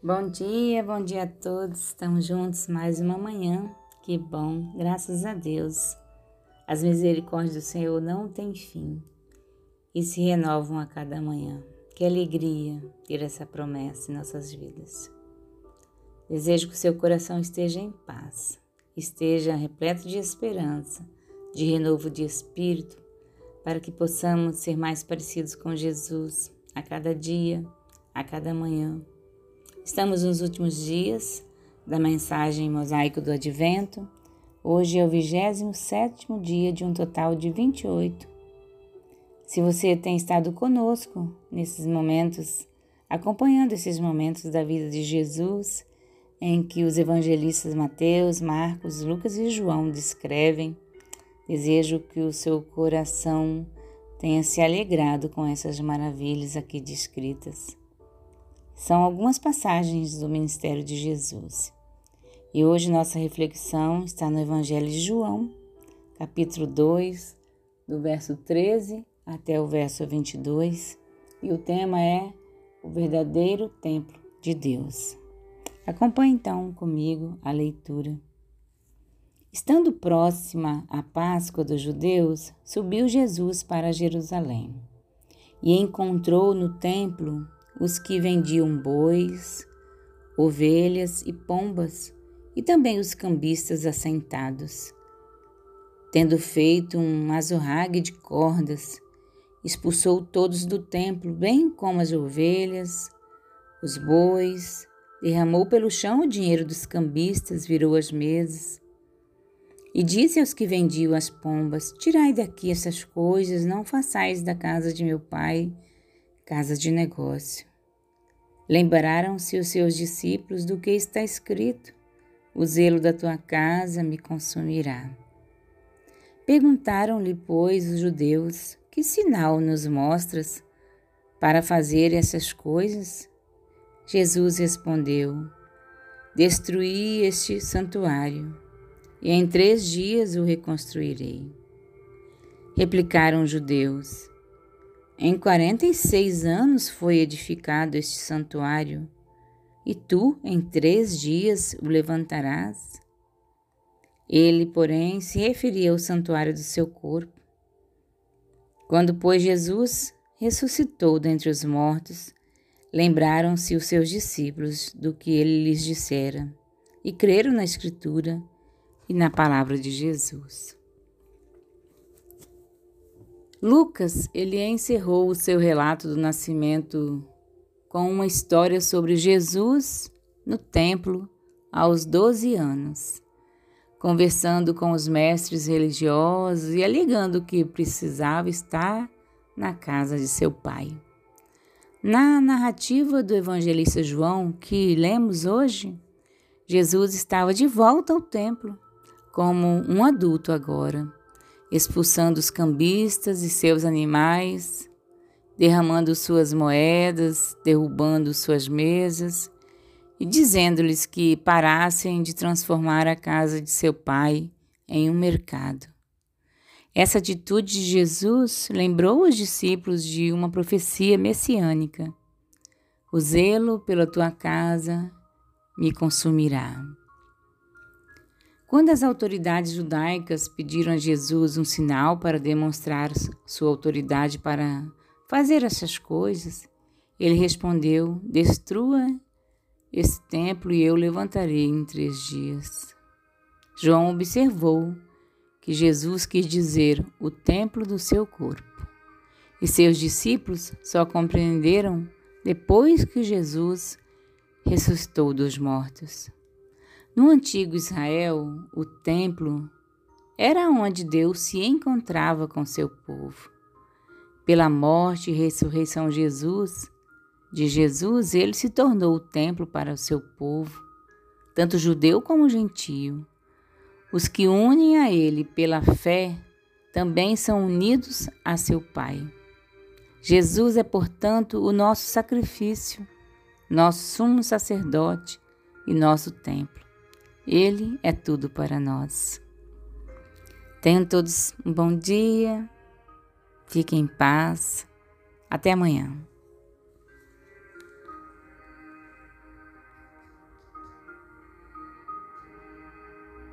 Bom dia, bom dia a todos. Estamos juntos mais uma manhã. Que bom, graças a Deus. As misericórdias do Senhor não têm fim e se renovam a cada manhã. Que alegria ter essa promessa em nossas vidas. Desejo que o seu coração esteja em paz, esteja repleto de esperança, de renovo de espírito, para que possamos ser mais parecidos com Jesus a cada dia, a cada manhã Estamos nos últimos dias da mensagem mosaico do Advento. Hoje é o 27 dia de um total de 28. Se você tem estado conosco nesses momentos, acompanhando esses momentos da vida de Jesus, em que os evangelistas Mateus, Marcos, Lucas e João descrevem, desejo que o seu coração tenha se alegrado com essas maravilhas aqui descritas. São algumas passagens do ministério de Jesus. E hoje nossa reflexão está no Evangelho de João, capítulo 2, do verso 13 até o verso 22, e o tema é o verdadeiro templo de Deus. Acompanhe então comigo a leitura. Estando próxima a Páscoa dos judeus, subiu Jesus para Jerusalém e encontrou no templo os que vendiam bois, ovelhas e pombas, e também os cambistas assentados. Tendo feito um azorrague de cordas, expulsou todos do templo, bem como as ovelhas, os bois, derramou pelo chão o dinheiro dos cambistas, virou as mesas. E disse aos que vendiam as pombas: Tirai daqui essas coisas, não façais da casa de meu pai casa de negócio. Lembraram-se os seus discípulos do que está escrito: O zelo da tua casa me consumirá. Perguntaram-lhe, pois, os judeus: Que sinal nos mostras para fazer essas coisas? Jesus respondeu: Destruí este santuário, e em três dias o reconstruirei. Replicaram os judeus: em quarenta e seis anos foi edificado este santuário, e tu em três dias o levantarás? Ele, porém, se referia ao santuário do seu corpo. Quando, pois, Jesus ressuscitou dentre os mortos, lembraram-se os seus discípulos do que ele lhes dissera, e creram na Escritura e na palavra de Jesus. Lucas, ele encerrou o seu relato do nascimento com uma história sobre Jesus no templo aos 12 anos, conversando com os mestres religiosos e alegando que precisava estar na casa de seu pai. Na narrativa do evangelista João, que lemos hoje, Jesus estava de volta ao templo, como um adulto agora expulsando os cambistas e seus animais, derramando suas moedas, derrubando suas mesas e dizendo-lhes que parassem de transformar a casa de seu pai em um mercado. Essa atitude de Jesus lembrou os discípulos de uma profecia messiânica. O zelo pela tua casa me consumirá. Quando as autoridades judaicas pediram a Jesus um sinal para demonstrar sua autoridade para fazer essas coisas, ele respondeu: Destrua esse templo e eu levantarei em três dias. João observou que Jesus quis dizer o templo do seu corpo, e seus discípulos só compreenderam depois que Jesus ressuscitou dos mortos. No antigo Israel, o templo era onde Deus se encontrava com seu povo. Pela morte e ressurreição de Jesus, de Jesus, ele se tornou o templo para o seu povo, tanto judeu como gentio. Os que unem a ele pela fé também são unidos a seu Pai. Jesus é, portanto, o nosso sacrifício, nosso sumo sacerdote e nosso templo. Ele é tudo para nós. Tenham todos um bom dia, fiquem em paz. Até amanhã.